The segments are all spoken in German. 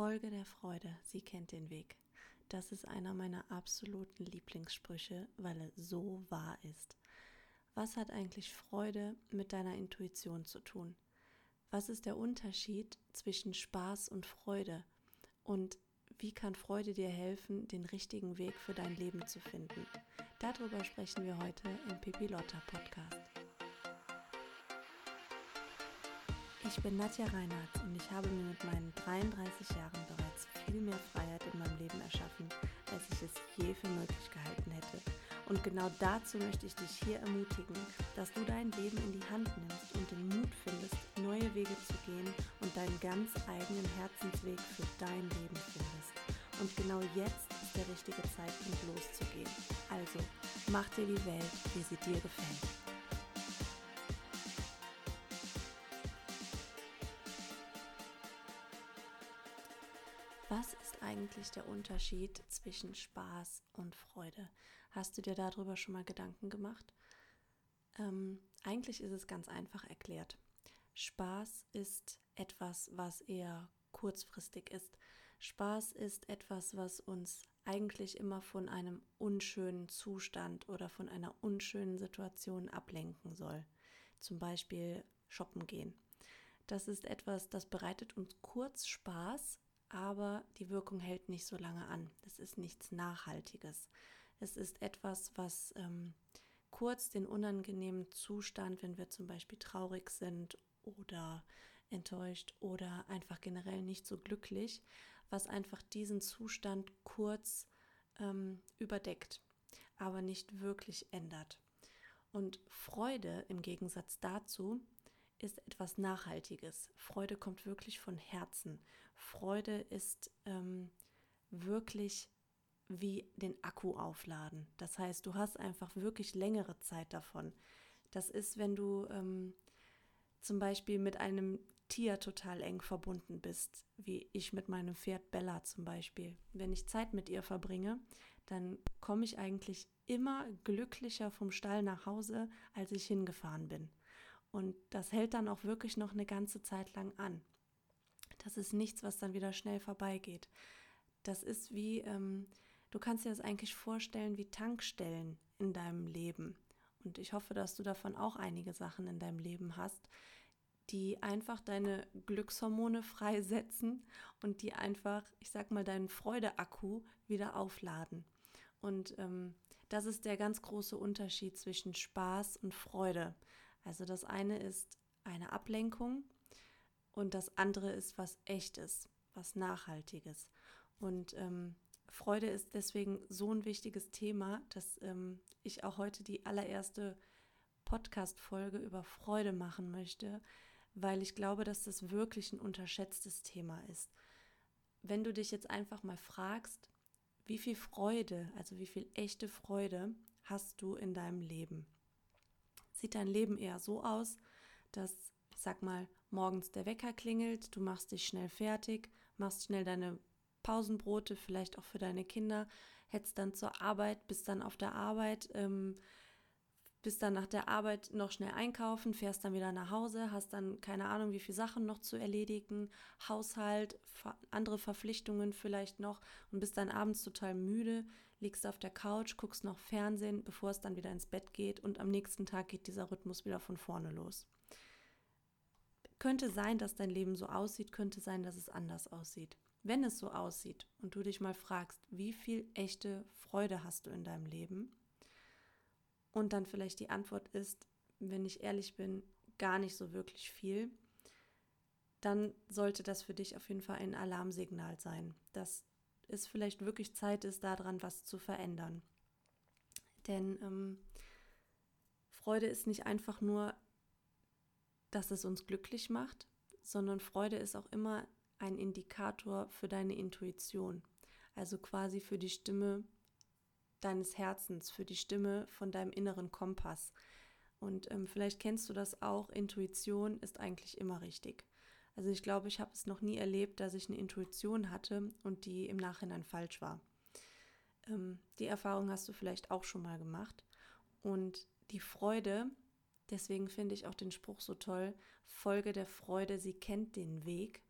Folge der Freude, sie kennt den Weg. Das ist einer meiner absoluten Lieblingssprüche, weil er so wahr ist. Was hat eigentlich Freude mit deiner Intuition zu tun? Was ist der Unterschied zwischen Spaß und Freude? Und wie kann Freude dir helfen, den richtigen Weg für dein Leben zu finden? Darüber sprechen wir heute im Pipi Lotta Podcast. Ich bin Nadja Reinhardt und ich habe mir mit meinen 33 Jahren bereits viel mehr Freiheit in meinem Leben erschaffen, als ich es je für möglich gehalten hätte. Und genau dazu möchte ich dich hier ermutigen, dass du dein Leben in die Hand nimmst und den Mut findest, neue Wege zu gehen und deinen ganz eigenen Herzensweg für dein Leben findest. Und genau jetzt ist der richtige Zeitpunkt loszugehen. Also, mach dir die Welt, wie sie dir gefällt. Eigentlich der Unterschied zwischen Spaß und Freude? Hast du dir darüber schon mal Gedanken gemacht? Ähm, eigentlich ist es ganz einfach erklärt. Spaß ist etwas, was eher kurzfristig ist. Spaß ist etwas, was uns eigentlich immer von einem unschönen Zustand oder von einer unschönen Situation ablenken soll. Zum Beispiel shoppen gehen. Das ist etwas, das bereitet uns kurz Spaß, aber die Wirkung hält nicht so lange an. Das ist nichts Nachhaltiges. Es ist etwas, was ähm, kurz den unangenehmen Zustand, wenn wir zum Beispiel traurig sind oder enttäuscht oder einfach generell nicht so glücklich, was einfach diesen Zustand kurz ähm, überdeckt, aber nicht wirklich ändert. Und Freude im Gegensatz dazu ist etwas Nachhaltiges. Freude kommt wirklich von Herzen. Freude ist ähm, wirklich wie den Akku aufladen. Das heißt, du hast einfach wirklich längere Zeit davon. Das ist, wenn du ähm, zum Beispiel mit einem Tier total eng verbunden bist, wie ich mit meinem Pferd Bella zum Beispiel. Wenn ich Zeit mit ihr verbringe, dann komme ich eigentlich immer glücklicher vom Stall nach Hause, als ich hingefahren bin. Und das hält dann auch wirklich noch eine ganze Zeit lang an. Das ist nichts, was dann wieder schnell vorbeigeht. Das ist wie, ähm, du kannst dir das eigentlich vorstellen wie Tankstellen in deinem Leben. Und ich hoffe, dass du davon auch einige Sachen in deinem Leben hast, die einfach deine Glückshormone freisetzen und die einfach, ich sag mal, deinen Freudeakku wieder aufladen. Und ähm, das ist der ganz große Unterschied zwischen Spaß und Freude. Also das eine ist eine Ablenkung und das andere ist was Echtes, was Nachhaltiges. Und ähm, Freude ist deswegen so ein wichtiges Thema, dass ähm, ich auch heute die allererste Podcast-Folge über Freude machen möchte, weil ich glaube, dass das wirklich ein unterschätztes Thema ist. Wenn du dich jetzt einfach mal fragst, wie viel Freude, also wie viel echte Freude hast du in deinem Leben? Sieht dein Leben eher so aus, dass, ich sag mal, morgens der Wecker klingelt, du machst dich schnell fertig, machst schnell deine Pausenbrote, vielleicht auch für deine Kinder, hetzt dann zur Arbeit, bist dann auf der Arbeit, ähm, bist dann nach der Arbeit noch schnell einkaufen, fährst dann wieder nach Hause, hast dann keine Ahnung, wie viele Sachen noch zu erledigen, Haushalt, andere Verpflichtungen vielleicht noch und bist dann abends total müde, liegst auf der Couch, guckst noch Fernsehen, bevor es dann wieder ins Bett geht und am nächsten Tag geht dieser Rhythmus wieder von vorne los. Könnte sein, dass dein Leben so aussieht, könnte sein, dass es anders aussieht. Wenn es so aussieht und du dich mal fragst, wie viel echte Freude hast du in deinem Leben, und dann vielleicht die Antwort ist, wenn ich ehrlich bin, gar nicht so wirklich viel, dann sollte das für dich auf jeden Fall ein Alarmsignal sein, dass es vielleicht wirklich Zeit ist, daran was zu verändern. Denn ähm, Freude ist nicht einfach nur, dass es uns glücklich macht, sondern Freude ist auch immer ein Indikator für deine Intuition, also quasi für die Stimme deines Herzens, für die Stimme von deinem inneren Kompass. Und ähm, vielleicht kennst du das auch, Intuition ist eigentlich immer richtig. Also ich glaube, ich habe es noch nie erlebt, dass ich eine Intuition hatte und die im Nachhinein falsch war. Ähm, die Erfahrung hast du vielleicht auch schon mal gemacht. Und die Freude, deswegen finde ich auch den Spruch so toll, Folge der Freude, sie kennt den Weg.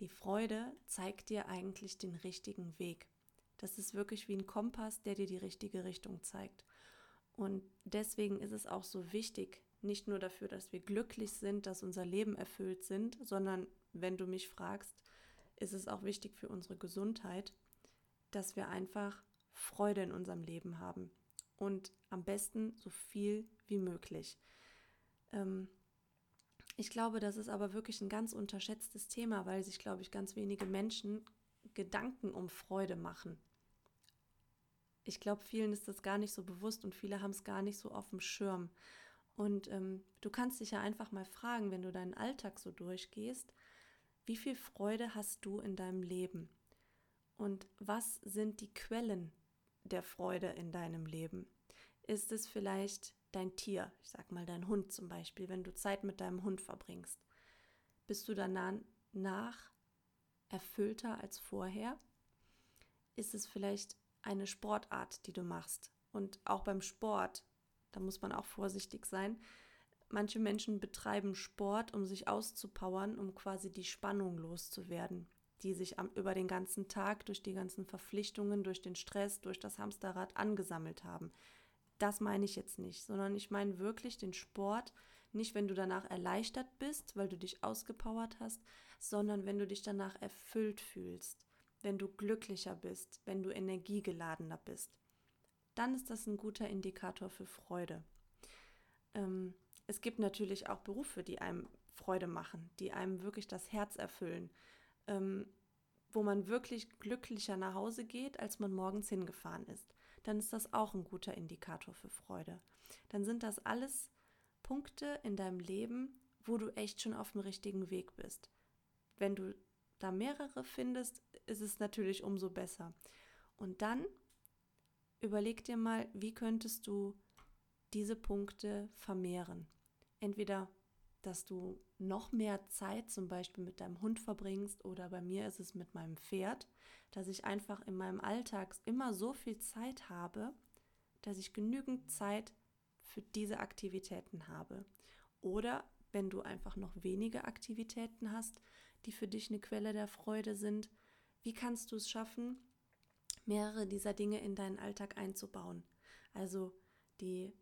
Die Freude zeigt dir eigentlich den richtigen Weg. Das ist wirklich wie ein Kompass, der dir die richtige Richtung zeigt. Und deswegen ist es auch so wichtig, nicht nur dafür, dass wir glücklich sind, dass unser Leben erfüllt sind, sondern wenn du mich fragst, ist es auch wichtig für unsere Gesundheit, dass wir einfach Freude in unserem Leben haben und am besten so viel wie möglich. Ähm, ich glaube, das ist aber wirklich ein ganz unterschätztes Thema, weil sich, glaube ich, ganz wenige Menschen Gedanken um Freude machen. Ich glaube, vielen ist das gar nicht so bewusst und viele haben es gar nicht so auf dem Schirm. Und ähm, du kannst dich ja einfach mal fragen, wenn du deinen Alltag so durchgehst, wie viel Freude hast du in deinem Leben? Und was sind die Quellen der Freude in deinem Leben? Ist es vielleicht dein Tier, ich sag mal dein Hund zum Beispiel, wenn du Zeit mit deinem Hund verbringst, bist du danach erfüllter als vorher? Ist es vielleicht eine Sportart, die du machst? Und auch beim Sport, da muss man auch vorsichtig sein. Manche Menschen betreiben Sport, um sich auszupowern, um quasi die Spannung loszuwerden, die sich am, über den ganzen Tag durch die ganzen Verpflichtungen, durch den Stress, durch das Hamsterrad angesammelt haben. Das meine ich jetzt nicht, sondern ich meine wirklich den Sport, nicht wenn du danach erleichtert bist, weil du dich ausgepowert hast, sondern wenn du dich danach erfüllt fühlst, wenn du glücklicher bist, wenn du energiegeladener bist. Dann ist das ein guter Indikator für Freude. Ähm, es gibt natürlich auch Berufe, die einem Freude machen, die einem wirklich das Herz erfüllen, ähm, wo man wirklich glücklicher nach Hause geht, als man morgens hingefahren ist dann ist das auch ein guter Indikator für Freude. Dann sind das alles Punkte in deinem Leben, wo du echt schon auf dem richtigen Weg bist. Wenn du da mehrere findest, ist es natürlich umso besser. Und dann überleg dir mal, wie könntest du diese Punkte vermehren. Entweder dass du noch mehr Zeit zum Beispiel mit deinem Hund verbringst oder bei mir ist es mit meinem Pferd, dass ich einfach in meinem Alltag immer so viel Zeit habe, dass ich genügend Zeit für diese Aktivitäten habe. Oder wenn du einfach noch wenige Aktivitäten hast, die für dich eine Quelle der Freude sind, wie kannst du es schaffen, mehrere dieser Dinge in deinen Alltag einzubauen? Also die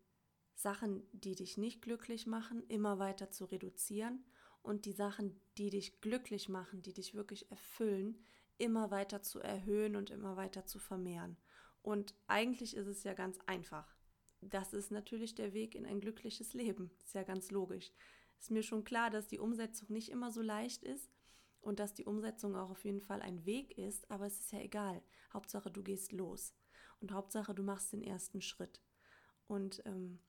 Sachen, die dich nicht glücklich machen, immer weiter zu reduzieren und die Sachen, die dich glücklich machen, die dich wirklich erfüllen, immer weiter zu erhöhen und immer weiter zu vermehren. Und eigentlich ist es ja ganz einfach. Das ist natürlich der Weg in ein glückliches Leben. Ist ja ganz logisch. Ist mir schon klar, dass die Umsetzung nicht immer so leicht ist und dass die Umsetzung auch auf jeden Fall ein Weg ist, aber es ist ja egal. Hauptsache, du gehst los und Hauptsache, du machst den ersten Schritt. Und ähm,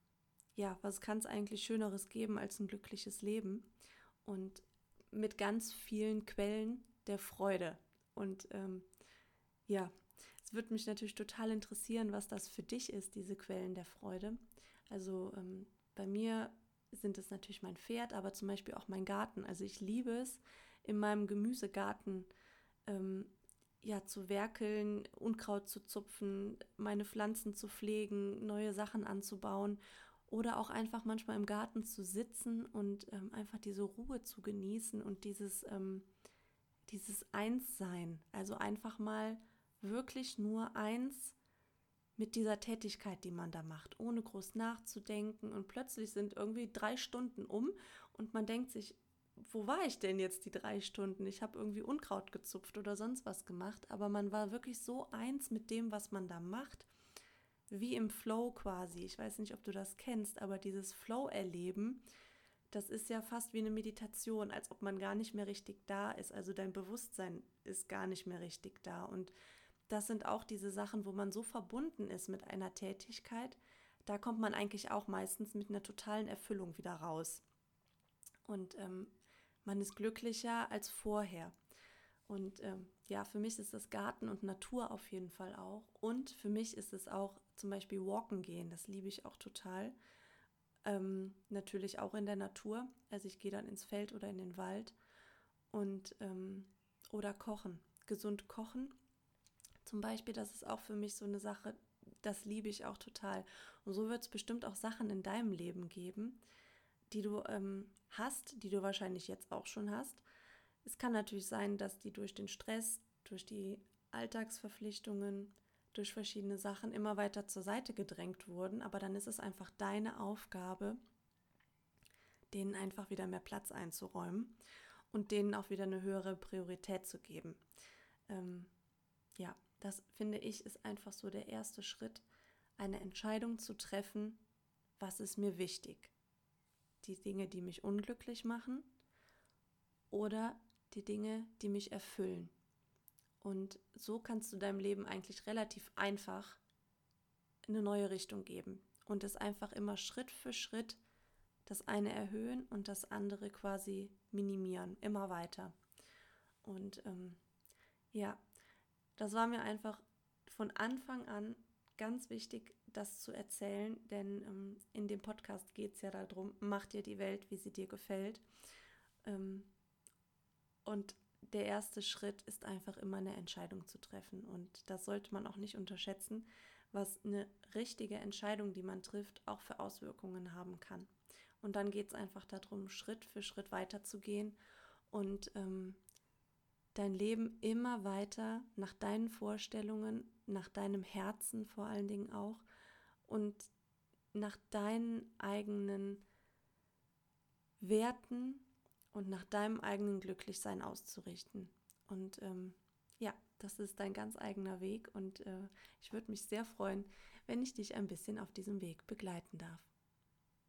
ja, was kann es eigentlich Schöneres geben als ein glückliches Leben? Und mit ganz vielen Quellen der Freude. Und ähm, ja, es würde mich natürlich total interessieren, was das für dich ist, diese Quellen der Freude. Also ähm, bei mir sind es natürlich mein Pferd, aber zum Beispiel auch mein Garten. Also ich liebe es, in meinem Gemüsegarten ähm, ja, zu werkeln, Unkraut zu zupfen, meine Pflanzen zu pflegen, neue Sachen anzubauen oder auch einfach manchmal im Garten zu sitzen und ähm, einfach diese Ruhe zu genießen und dieses, ähm, dieses Einssein. Also einfach mal wirklich nur eins mit dieser Tätigkeit, die man da macht, ohne groß nachzudenken. Und plötzlich sind irgendwie drei Stunden um und man denkt sich, wo war ich denn jetzt die drei Stunden? Ich habe irgendwie Unkraut gezupft oder sonst was gemacht, aber man war wirklich so eins mit dem, was man da macht wie im Flow quasi. Ich weiß nicht, ob du das kennst, aber dieses Flow-Erleben, das ist ja fast wie eine Meditation, als ob man gar nicht mehr richtig da ist. Also dein Bewusstsein ist gar nicht mehr richtig da. Und das sind auch diese Sachen, wo man so verbunden ist mit einer Tätigkeit. Da kommt man eigentlich auch meistens mit einer totalen Erfüllung wieder raus. Und ähm, man ist glücklicher als vorher. Und ähm, ja, für mich ist das Garten und Natur auf jeden Fall auch. Und für mich ist es auch zum Beispiel Walken gehen. Das liebe ich auch total. Ähm, natürlich auch in der Natur. Also ich gehe dann ins Feld oder in den Wald. Und ähm, oder kochen. Gesund kochen. Zum Beispiel, das ist auch für mich so eine Sache, das liebe ich auch total. Und so wird es bestimmt auch Sachen in deinem Leben geben, die du ähm, hast, die du wahrscheinlich jetzt auch schon hast Es kann natürlich sein, dass die durch den Stress, durch die Alltagsverpflichtungen, durch verschiedene Sachen immer weiter zur Seite gedrängt wurden, aber dann ist es einfach deine Aufgabe, denen einfach wieder mehr Platz einzuräumen und denen auch wieder eine höhere Priorität zu geben. Ähm, ja, das finde ich ist einfach so der erste Schritt, eine Entscheidung zu treffen, was ist mir wichtig. Die Dinge, die mich unglücklich machen oder die Dinge, die mich erfüllen. Und so kannst du deinem Leben eigentlich relativ einfach eine neue Richtung geben und es einfach immer Schritt für Schritt das eine erhöhen und das andere quasi minimieren, immer weiter. Und ähm, ja, das war mir einfach von Anfang an ganz wichtig, das zu erzählen, denn ähm, in dem Podcast geht es ja darum, mach dir die Welt, wie sie dir gefällt. Ähm, und der erste Schritt ist einfach immer eine Entscheidung zu treffen. Und das sollte man auch nicht unterschätzen, was eine richtige Entscheidung, die man trifft, auch für Auswirkungen haben kann. Und dann geht es einfach darum, Schritt für Schritt weiterzugehen und ähm, dein Leben immer weiter nach deinen Vorstellungen, nach deinem Herzen vor allen Dingen auch und nach deinen eigenen Werten und nach deinem eigenen Glücklichsein auszurichten. Und ähm, ja, das ist dein ganz eigener Weg und äh, ich würde mich sehr freuen, wenn ich dich ein bisschen auf diesem Weg begleiten darf.